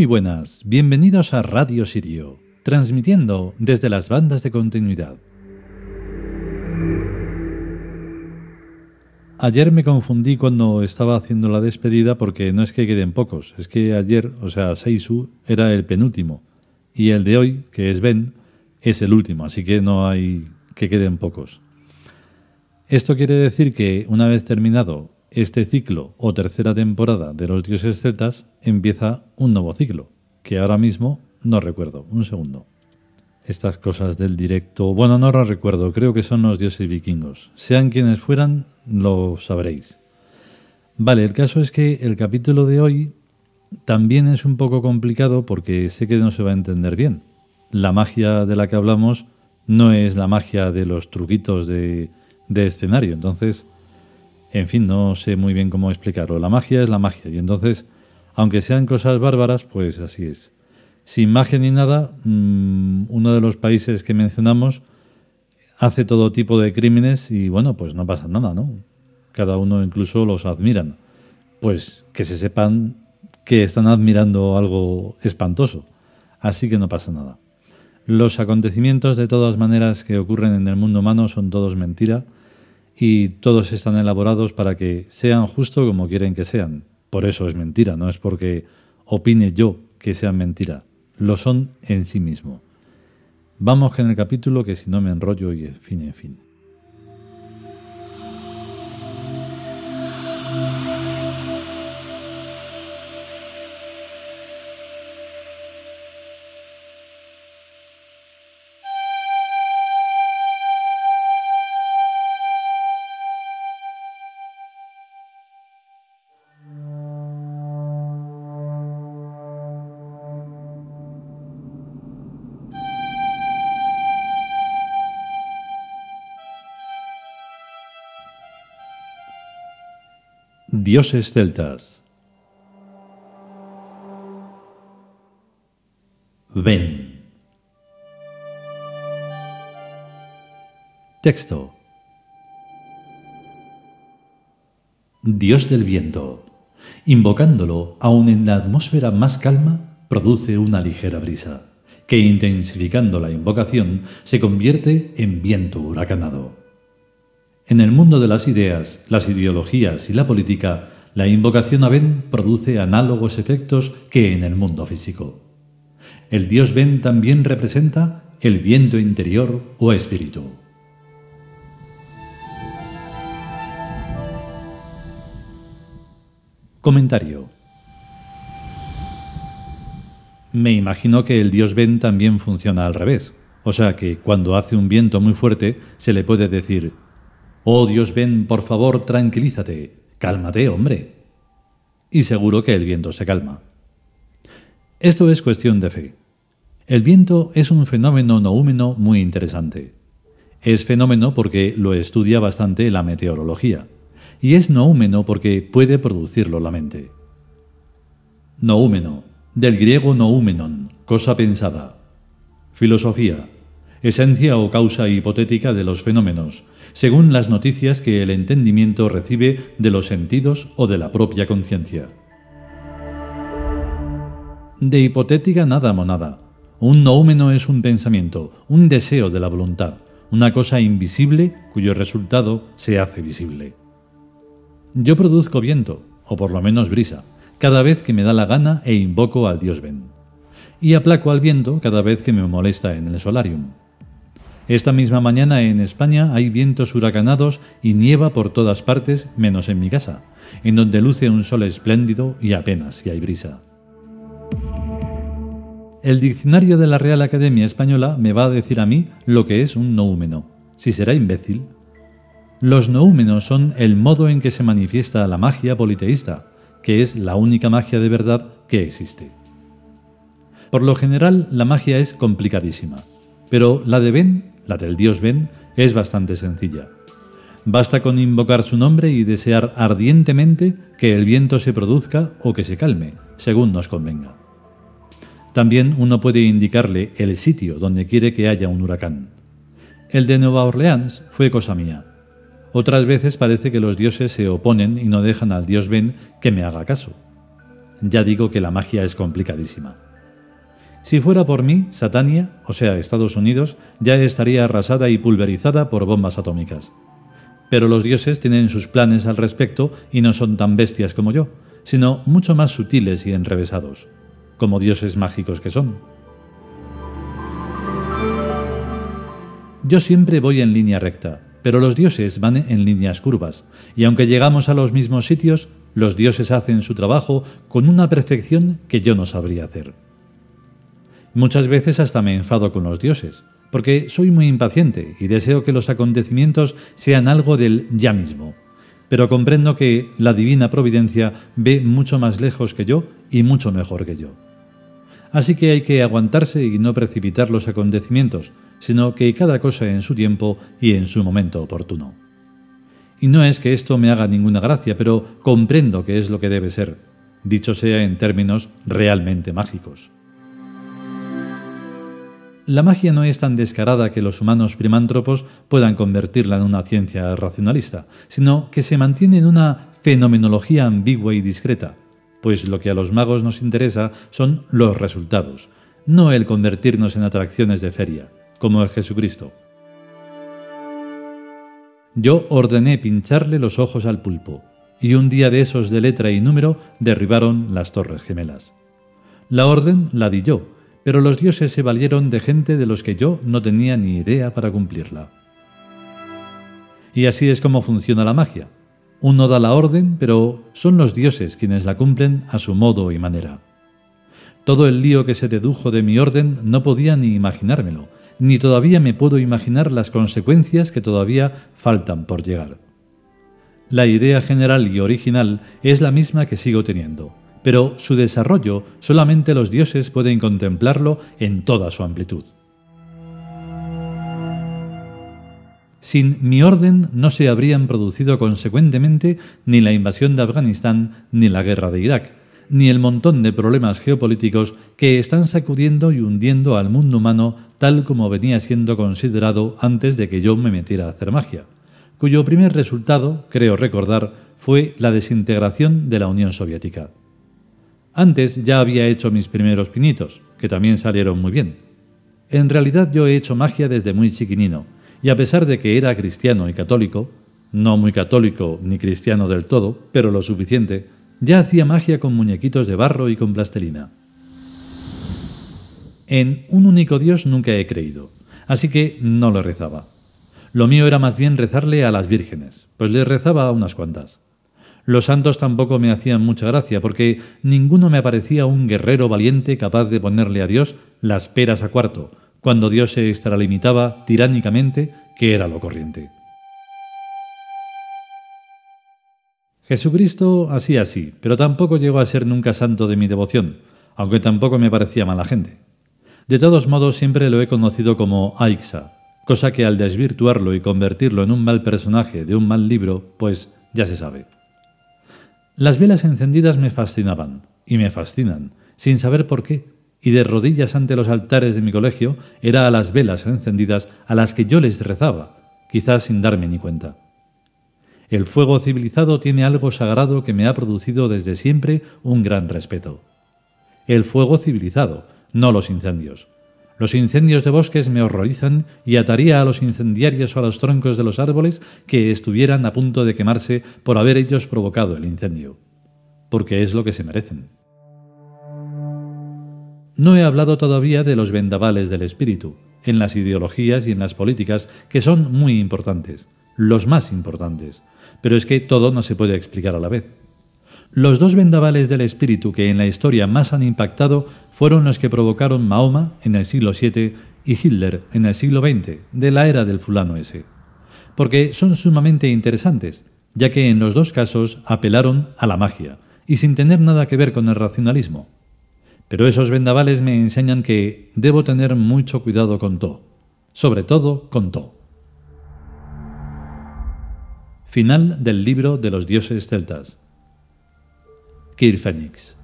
Muy buenas, bienvenidos a Radio Sirio, transmitiendo desde las bandas de continuidad. Ayer me confundí cuando estaba haciendo la despedida porque no es que queden pocos, es que ayer, o sea, Seisu era el penúltimo y el de hoy, que es Ben, es el último, así que no hay que queden pocos. Esto quiere decir que una vez terminado este ciclo o tercera temporada de los dioses celtas, empieza un nuevo ciclo, que ahora mismo no recuerdo. Un segundo. Estas cosas del directo, bueno, no lo recuerdo, creo que son los dioses vikingos. Sean quienes fueran, lo sabréis. Vale, el caso es que el capítulo de hoy también es un poco complicado porque sé que no se va a entender bien. La magia de la que hablamos no es la magia de los truquitos de, de escenario, entonces en fin, no sé muy bien cómo explicarlo. La magia es la magia y entonces, aunque sean cosas bárbaras, pues así es. Sin magia ni nada, mm, uno de los países que mencionamos hace todo tipo de crímenes y bueno, pues no pasa nada, ¿no? Cada uno incluso los admiran. Pues que se sepan que están admirando algo espantoso. Así que no pasa nada. Los acontecimientos de todas maneras que ocurren en el mundo humano son todos mentira y todos están elaborados para que sean justo como quieren que sean. Por eso es mentira, no es porque opine yo que sean mentira, lo son en sí mismo. Vamos en el capítulo que si no me enrollo y en fin, en fin. Dioses celtas. Ven. Texto. Dios del viento. Invocándolo, aun en la atmósfera más calma, produce una ligera brisa, que intensificando la invocación se convierte en viento huracanado. En el mundo de las ideas, las ideologías y la política, la invocación a Ben produce análogos efectos que en el mundo físico. El dios Ben también representa el viento interior o espíritu. Comentario. Me imagino que el dios Ben también funciona al revés, o sea que cuando hace un viento muy fuerte se le puede decir Oh Dios, ven, por favor, tranquilízate. Cálmate, hombre. Y seguro que el viento se calma. Esto es cuestión de fe. El viento es un fenómeno noúmeno muy interesante. Es fenómeno porque lo estudia bastante la meteorología. Y es noúmeno porque puede producirlo la mente. Noúmeno, del griego noúmenon, cosa pensada. Filosofía, esencia o causa hipotética de los fenómenos, según las noticias que el entendimiento recibe de los sentidos o de la propia conciencia. De hipotética nada monada. Un noúmeno es un pensamiento, un deseo de la voluntad, una cosa invisible cuyo resultado se hace visible. Yo produzco viento, o por lo menos brisa, cada vez que me da la gana e invoco al dios Ben. Y aplaco al viento cada vez que me molesta en el solarium. Esta misma mañana en España hay vientos huracanados y nieva por todas partes menos en mi casa, en donde luce un sol espléndido y apenas si hay brisa. El diccionario de la Real Academia Española me va a decir a mí lo que es un noúmeno, si será imbécil. Los noúmenos son el modo en que se manifiesta la magia politeísta, que es la única magia de verdad que existe. Por lo general, la magia es complicadísima, pero la de Ben la del dios Ben, es bastante sencilla. Basta con invocar su nombre y desear ardientemente que el viento se produzca o que se calme, según nos convenga. También uno puede indicarle el sitio donde quiere que haya un huracán. El de Nueva Orleans fue cosa mía. Otras veces parece que los dioses se oponen y no dejan al dios Ben que me haga caso. ya digo que la magia es complicadísima. Si fuera por mí, Satania, o sea, Estados Unidos, ya estaría arrasada y pulverizada por bombas atómicas. Pero los dioses tienen sus planes al respecto y no son tan bestias como yo, sino mucho más sutiles y enrevesados, como dioses mágicos que son. Yo siempre voy en línea recta, pero los dioses van en líneas curvas, y aunque llegamos a los mismos sitios, los dioses hacen su trabajo con una perfección que yo no sabría hacer. Muchas veces hasta me enfado con los dioses, porque soy muy impaciente y deseo que los acontecimientos sean algo del ya mismo. Pero comprendo que la divina providencia ve mucho más lejos que yo y mucho mejor que yo. Así que hay que aguantarse y no precipitar los acontecimientos, sino que cada cosa en su tiempo y en su momento oportuno. Y no es que esto me haga ninguna gracia, pero comprendo que es lo que debe ser, dicho sea en términos realmente mágicos. La magia no es tan descarada que los humanos primántropos puedan convertirla en una ciencia racionalista, sino que se mantiene en una fenomenología ambigua y discreta, pues lo que a los magos nos interesa son los resultados, no el convertirnos en atracciones de feria, como es Jesucristo. Yo ordené pincharle los ojos al pulpo, y un día de esos de letra y número derribaron las torres gemelas. La orden la di yo, pero los dioses se valieron de gente de los que yo no tenía ni idea para cumplirla. Y así es como funciona la magia. Uno da la orden, pero son los dioses quienes la cumplen a su modo y manera. Todo el lío que se dedujo de mi orden no podía ni imaginármelo, ni todavía me puedo imaginar las consecuencias que todavía faltan por llegar. La idea general y original es la misma que sigo teniendo, pero su desarrollo solamente los dioses pueden contemplarlo en toda su amplitud. Sin mi orden no se habrían producido consecuentemente ni la invasión de Afganistán ni la guerra de Irak, ni el montón de problemas geopolíticos que están sacudiendo y hundiendo al mundo humano tal como venía siendo considerado antes de que yo me metiera a hacer magia, cuyo primer resultado, creo recordar, fue la desintegración de la Unión Soviética. Antes ya había hecho mis primeros pinitos, que también salieron muy bien. En realidad yo he hecho magia desde muy chiquinino, y a pesar de que era cristiano y católico, no muy católico ni cristiano del todo, pero lo suficiente, ya hacía magia con muñequitos de barro y con plastelina. En un único Dios nunca he creído, así que no le rezaba. Lo mío era más bien rezarle a las vírgenes, pues le rezaba a unas cuantas. Los santos tampoco me hacían mucha gracia, porque ninguno me parecía un guerrero valiente capaz de ponerle a Dios las peras a cuarto, cuando Dios se extralimitaba tiránicamente, que era lo corriente. Jesucristo así así, pero tampoco llegó a ser nunca santo de mi devoción, aunque tampoco me parecía mala gente. De todos modos, siempre lo he conocido como Aixa, cosa que al desvirtuarlo y convertirlo en un mal personaje de un mal libro, pues ya se sabe. Las velas encendidas me fascinaban, y me fascinan, sin saber por qué, y de rodillas ante los altares de mi colegio era a las velas encendidas a las que yo les rezaba, quizás sin darme ni cuenta. El fuego civilizado tiene algo sagrado que me ha producido desde siempre un gran respeto. El fuego civilizado, no los incendios. Los incendios de bosques me horrorizan y ataría a los incendiarios a los troncos de los árboles que estuvieran a punto de quemarse por haber ellos provocado el incendio. Porque es lo que se merecen. No he hablado todavía de los vendavales del espíritu, en las ideologías y en las políticas, que son muy importantes, los más importantes, pero es que todo no se puede explicar a la vez. Los dos vendavales del espíritu que en la historia más han impactado fueron los que provocaron Mahoma en el siglo VII y Hitler en el siglo XX, de la era del fulano ese. Porque son sumamente interesantes, ya que en los dos casos apelaron a la magia, y sin tener nada que ver con el racionalismo. Pero esos vendavales me enseñan que debo tener mucho cuidado con todo, sobre todo con todo. Final del libro de los dioses celtas. Kir Phoenix.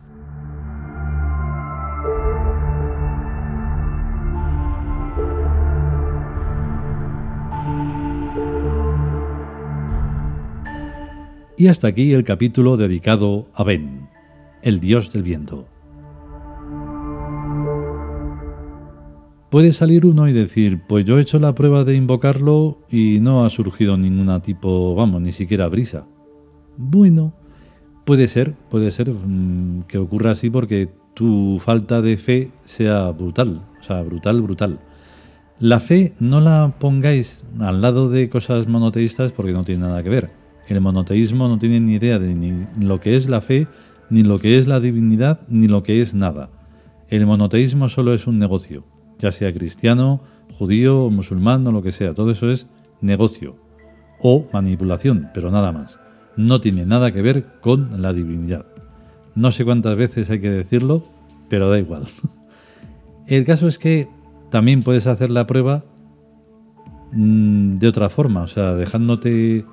Y hasta aquí el capítulo dedicado a Ben. el dios del viento. Puede salir uno y decir, pues yo he hecho la prueba de invocarlo y no ha surgido ninguna tipo, vamos, ni siquiera brisa. Bueno, puede ser, puede ser mm, que ocurra así porque tu falta de fe sea brutal, o sea, brutal, brutal. La fe no la pongáis al lado de cosas monoteístas porque no tiene nada que ver. El monoteísmo no tiene ni idea de lo que es la fe, ni lo que es la divinidad, ni lo que es nada. El monoteísmo solo es un negocio, ya sea cristiano, judío, musulmán o lo que sea. Todo eso es negocio o manipulación, pero nada más. No tiene nada que ver con la divinidad. No sé cuántas veces hay que decirlo, pero da igual. El caso es que también puedes hacer la prueba mm, de otra forma, o sea, dejándote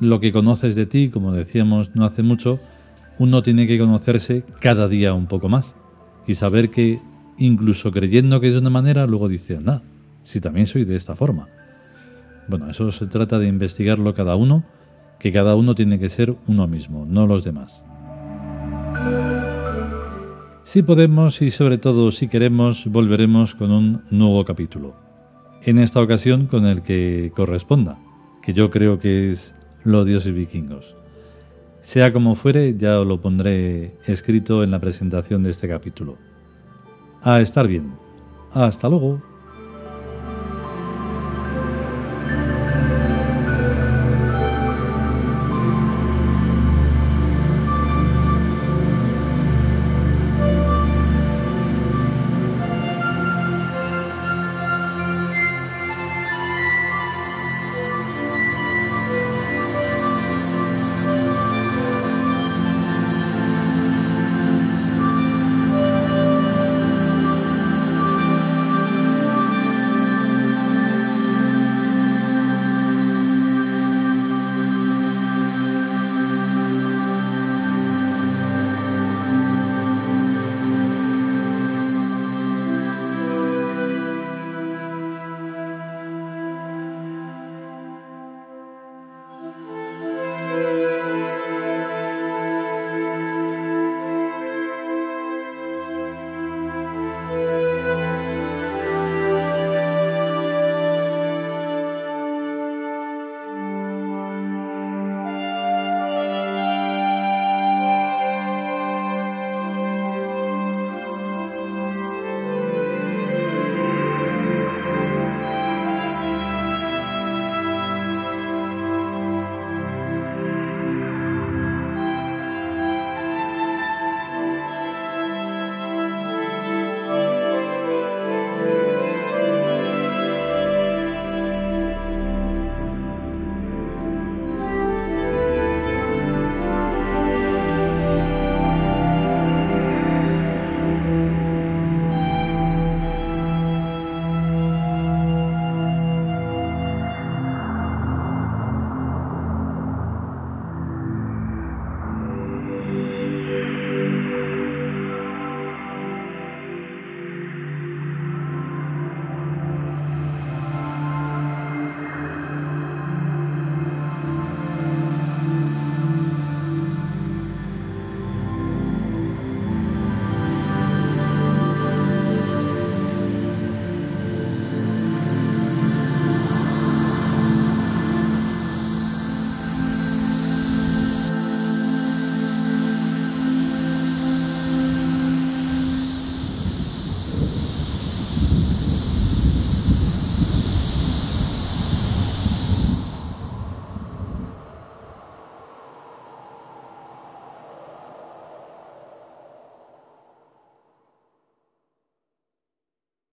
lo que conoces de ti, como decíamos no hace mucho, uno tiene que conocerse cada día un poco más y saber que incluso creyendo que es de una manera, luego dice, anda, si también soy de esta forma. Bueno, eso se trata de investigarlo cada uno, que cada uno tiene que ser uno mismo, no los demás. Si podemos y sobre todo si queremos, volveremos con un nuevo capítulo. En esta ocasión con el que corresponda, que yo creo que es los dioses vikingos. Sea como fuere, ya lo pondré escrito en la presentación de este capítulo. A estar bien. Hasta luego.